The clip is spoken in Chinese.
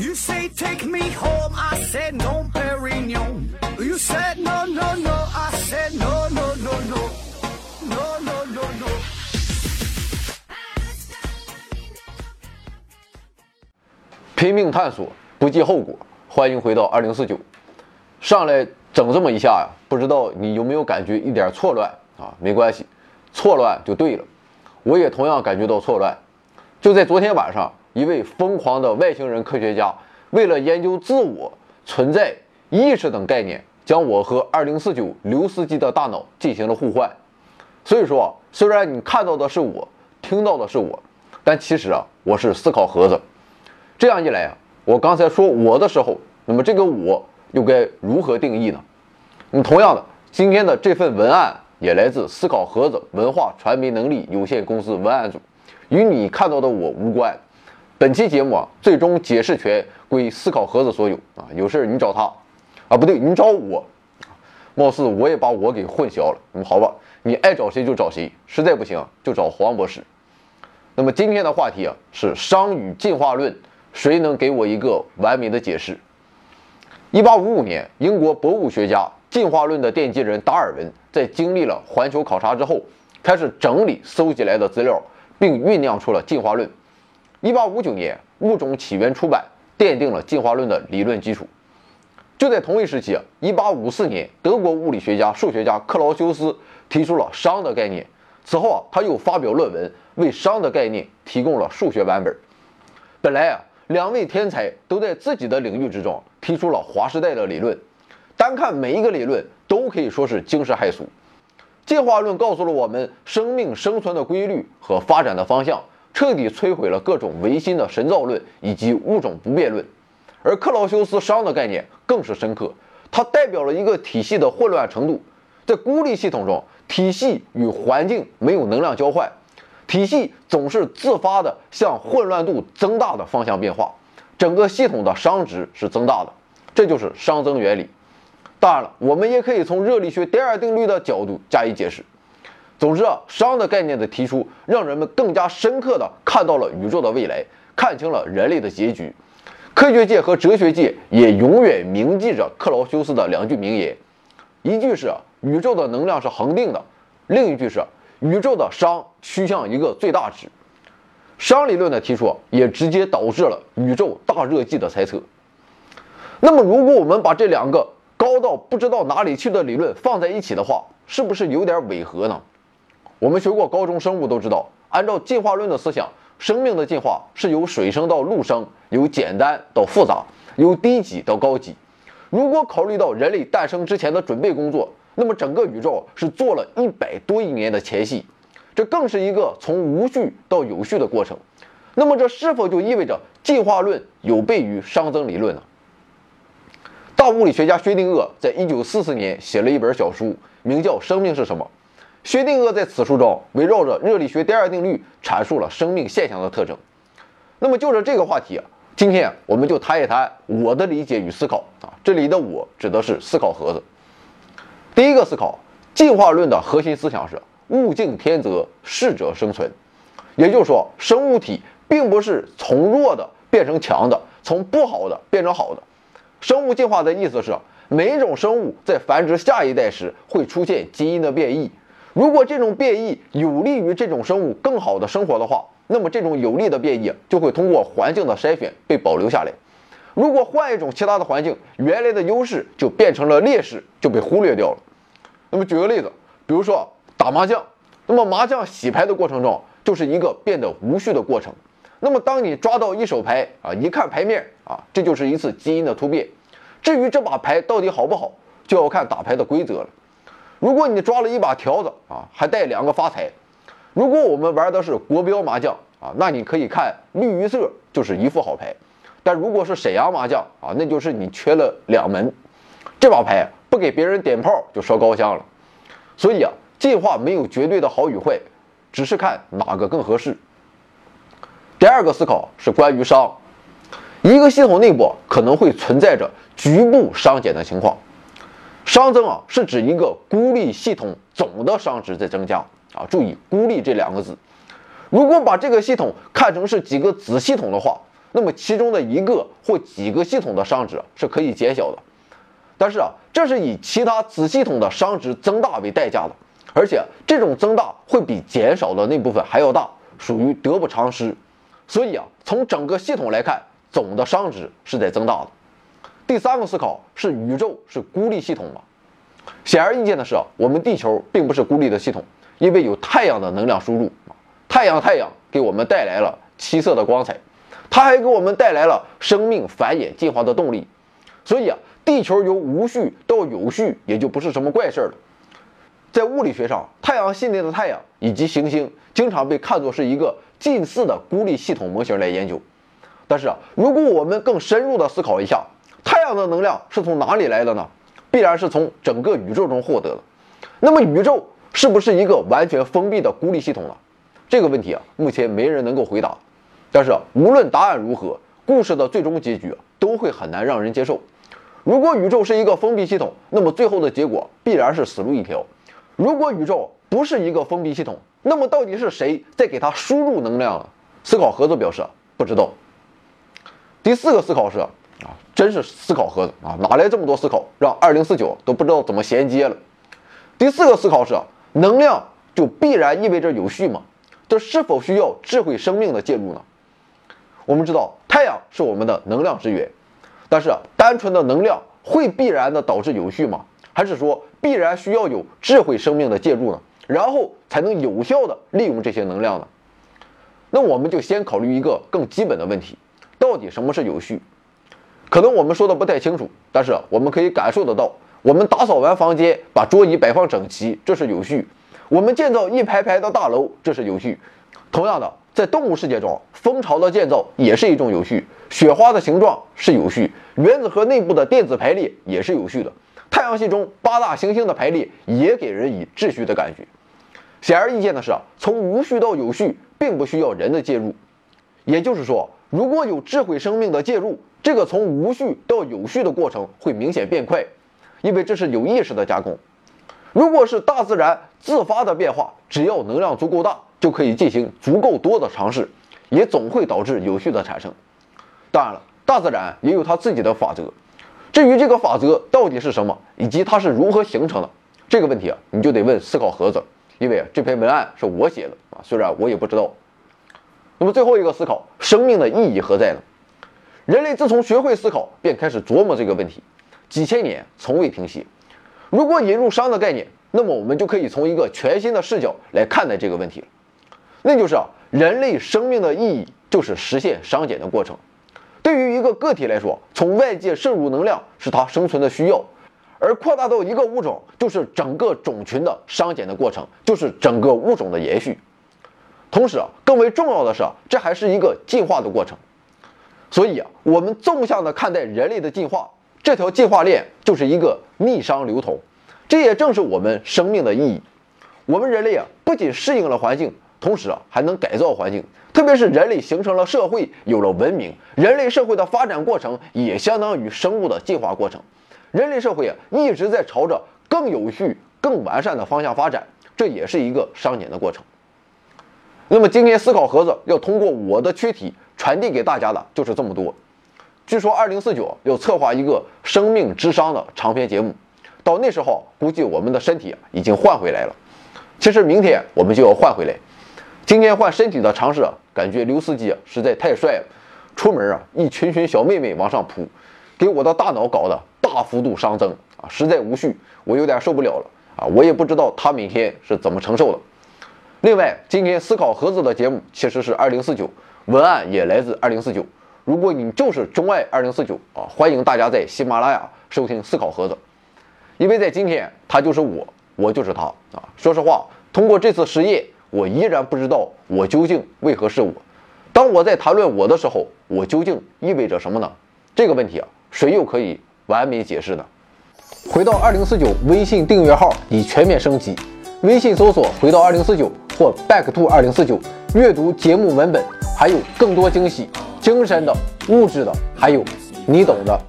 You say take me home, I said no, Perignon. You said no, no, no, I said no, no, no, no, no, no, no, no. 拼命探索，不计后果。欢迎回到二零四九。上来整这么一下呀，不知道你有没有感觉一点错乱啊？没关系，错乱就对了。我也同样感觉到错乱。就在昨天晚上，一位疯狂的外星人科学家，为了研究自我存在、意识等概念，将我和二零四九刘司机的大脑进行了互换。所以说，虽然你看到的是我，听到的是我，但其实啊，我是思考盒子。这样一来啊，我刚才说我的时候，那么这个我又该如何定义呢？那么同样的，今天的这份文案也来自思考盒子文化传媒能力有限公司文案组，与你看到的我无关。本期节目啊，最终解释权归思考盒子所有啊，有事儿你找他啊，不对，你找我。貌似我也把我给混淆了。那么好吧，你爱找谁就找谁，实在不行就找黄博士。那么今天的话题啊是商与进化论，谁能给我一个完美的解释？一八五五年，英国博物学家、进化论的奠基人达尔文在经历了环球考察之后，开始整理搜集来的资料，并酝酿出了进化论。一八五九年，《物种起源》出版，奠定了进化论的理论基础。就在同一时期，一八五四年，德国物理学家、数学家克劳修斯提出了熵的概念。此后啊，他又发表论文，为熵的概念提供了数学版本。本来啊，两位天才都在自己的领域之中提出了划时代的理论，单看每一个理论都可以说是惊世骇俗。进化论告诉了我们生命生存的规律和发展的方向，彻底摧毁了各种唯心的神造论以及物种不变论。而克劳修斯熵的概念更是深刻，它代表了一个体系的混乱程度。在孤立系统中，体系与环境没有能量交换，体系总是自发的向混乱度增大的方向变化，整个系统的熵值是增大的，这就是熵增原理。当然了，我们也可以从热力学第二定律的角度加以解释。总之啊，熵的概念的提出，让人们更加深刻地看到了宇宙的未来，看清了人类的结局。科学界和哲学界也永远铭记着克劳修斯的两句名言，一句是宇宙的能量是恒定的，另一句是宇宙的熵趋向一个最大值。熵理论的提出也直接导致了宇宙大热季的猜测。那么，如果我们把这两个高到不知道哪里去的理论放在一起的话，是不是有点违和呢？我们学过高中生物都知道，按照进化论的思想。生命的进化是由水生到陆生，由简单到复杂，由低级到高级。如果考虑到人类诞生之前的准备工作，那么整个宇宙是做了一百多亿年的前戏，这更是一个从无序到有序的过程。那么这是否就意味着进化论有悖于熵增理论呢？大物理学家薛定谔在一九四四年写了一本小书，名叫《生命是什么》。薛定谔在此书中围绕着热力学第二定律阐述了生命现象的特征。那么就着这个话题，今天我们就谈一谈我的理解与思考啊。这里的我指的是思考盒子。第一个思考，进化论的核心思想是物竞天择，适者生存。也就是说，生物体并不是从弱的变成强的，从不好的变成好的。生物进化的意思是，每一种生物在繁殖下一代时会出现基因的变异。如果这种变异有利于这种生物更好的生活的话，那么这种有利的变异就会通过环境的筛选被保留下来。如果换一种其他的环境，原来的优势就变成了劣势，就被忽略掉了。那么举个例子，比如说打麻将，那么麻将洗牌的过程中就是一个变得无序的过程。那么当你抓到一手牌啊，一看牌面啊，这就是一次基因的突变。至于这把牌到底好不好，就要看打牌的规则了。如果你抓了一把条子啊，还带两个发财。如果我们玩的是国标麻将啊，那你可以看绿鱼色就是一副好牌。但如果是沈阳麻将啊，那就是你缺了两门。这把牌不给别人点炮就烧高香了。所以啊，进化没有绝对的好与坏，只是看哪个更合适。第二个思考是关于熵，一个系统内部可能会存在着局部熵减的情况。熵增啊，是指一个孤立系统总的熵值在增加啊。注意“孤立”这两个字。如果把这个系统看成是几个子系统的话，那么其中的一个或几个系统的熵值是可以减小的。但是啊，这是以其他子系统的熵值增大为代价的，而且这种增大会比减少的那部分还要大，属于得不偿失。所以啊，从整个系统来看，总的熵值是在增大的。第三个思考是宇宙是孤立系统吗？显而易见的是啊，我们地球并不是孤立的系统，因为有太阳的能量输入，太阳太阳给我们带来了七色的光彩，它还给我们带来了生命繁衍进化的动力，所以啊。地球由无序到有序，也就不是什么怪事儿了。在物理学上，太阳系内的太阳以及行星经常被看作是一个近似的孤立系统模型来研究。但是啊，如果我们更深入的思考一下，太阳的能量是从哪里来的呢？必然是从整个宇宙中获得的。那么，宇宙是不是一个完全封闭的孤立系统呢？这个问题啊，目前没人能够回答。但是，无论答案如何，故事的最终结局都会很难让人接受。如果宇宙是一个封闭系统，那么最后的结果必然是死路一条。如果宇宙不是一个封闭系统，那么到底是谁在给它输入能量呢？思考盒子表示不知道。第四个思考是啊，真是思考盒子啊，哪来这么多思考，让二零四九都不知道怎么衔接了。第四个思考是，能量就必然意味着有序吗？这是否需要智慧生命的介入呢？我们知道太阳是我们的能量之源。但是单纯的能量会必然的导致有序吗？还是说必然需要有智慧生命的介入呢？然后才能有效的利用这些能量呢？那我们就先考虑一个更基本的问题：到底什么是有序？可能我们说的不太清楚，但是我们可以感受得到，我们打扫完房间，把桌椅摆放整齐，这是有序；我们建造一排排的大楼，这是有序。同样的。在动物世界中，蜂巢的建造也是一种有序；雪花的形状是有序；原子核内部的电子排列也是有序的；太阳系中八大行星的排列也给人以秩序的感觉。显而易见的是，从无序到有序，并不需要人的介入。也就是说，如果有智慧生命的介入，这个从无序到有序的过程会明显变快，因为这是有意识的加工。如果是大自然自发的变化，只要能量足够大。就可以进行足够多的尝试，也总会导致有序的产生。当然了，大自然也有它自己的法则。至于这个法则到底是什么，以及它是如何形成的，这个问题啊，你就得问思考盒子，因为这篇文案是我写的啊，虽然我也不知道。那么最后一个思考，生命的意义何在呢？人类自从学会思考，便开始琢磨这个问题，几千年从未停息。如果引入熵的概念，那么我们就可以从一个全新的视角来看待这个问题了。那就是啊，人类生命的意义就是实现熵减的过程。对于一个个体来说，从外界摄入能量是它生存的需要，而扩大到一个物种，就是整个种群的熵减的过程，就是整个物种的延续。同时啊，更为重要的是，这还是一个进化的过程。所以啊，我们纵向的看待人类的进化，这条进化链就是一个逆商流通。这也正是我们生命的意义。我们人类啊，不仅适应了环境。同时啊，还能改造环境，特别是人类形成了社会，有了文明，人类社会的发展过程也相当于生物的进化过程。人类社会啊，一直在朝着更有序、更完善的方向发展，这也是一个熵减的过程。那么今天思考盒子要通过我的躯体传递给大家的就是这么多。据说二零四九要策划一个生命之商的长篇节目，到那时候估计我们的身体已经换回来了。其实明天我们就要换回来。今天换身体的尝试，感觉刘司机实在太帅了。出门啊，一群群小妹妹往上扑，给我的大脑搞得大幅度熵增啊，实在无序，我有点受不了了啊！我也不知道他每天是怎么承受的。另外，今天思考盒子的节目其实是二零四九，文案也来自二零四九。如果你就是钟爱二零四九啊，欢迎大家在喜马拉雅收听思考盒子，因为在今天他就是我，我就是他啊。说实话，通过这次实验。我依然不知道我究竟为何是我。当我在谈论我的时候，我究竟意味着什么呢？这个问题啊，谁又可以完美解释呢？回到二零四九微信订阅号已全面升级，微信搜索“回到二零四九”或 “back to 二零四九”，阅读节目文本，还有更多惊喜，精神的、物质的，还有你懂的。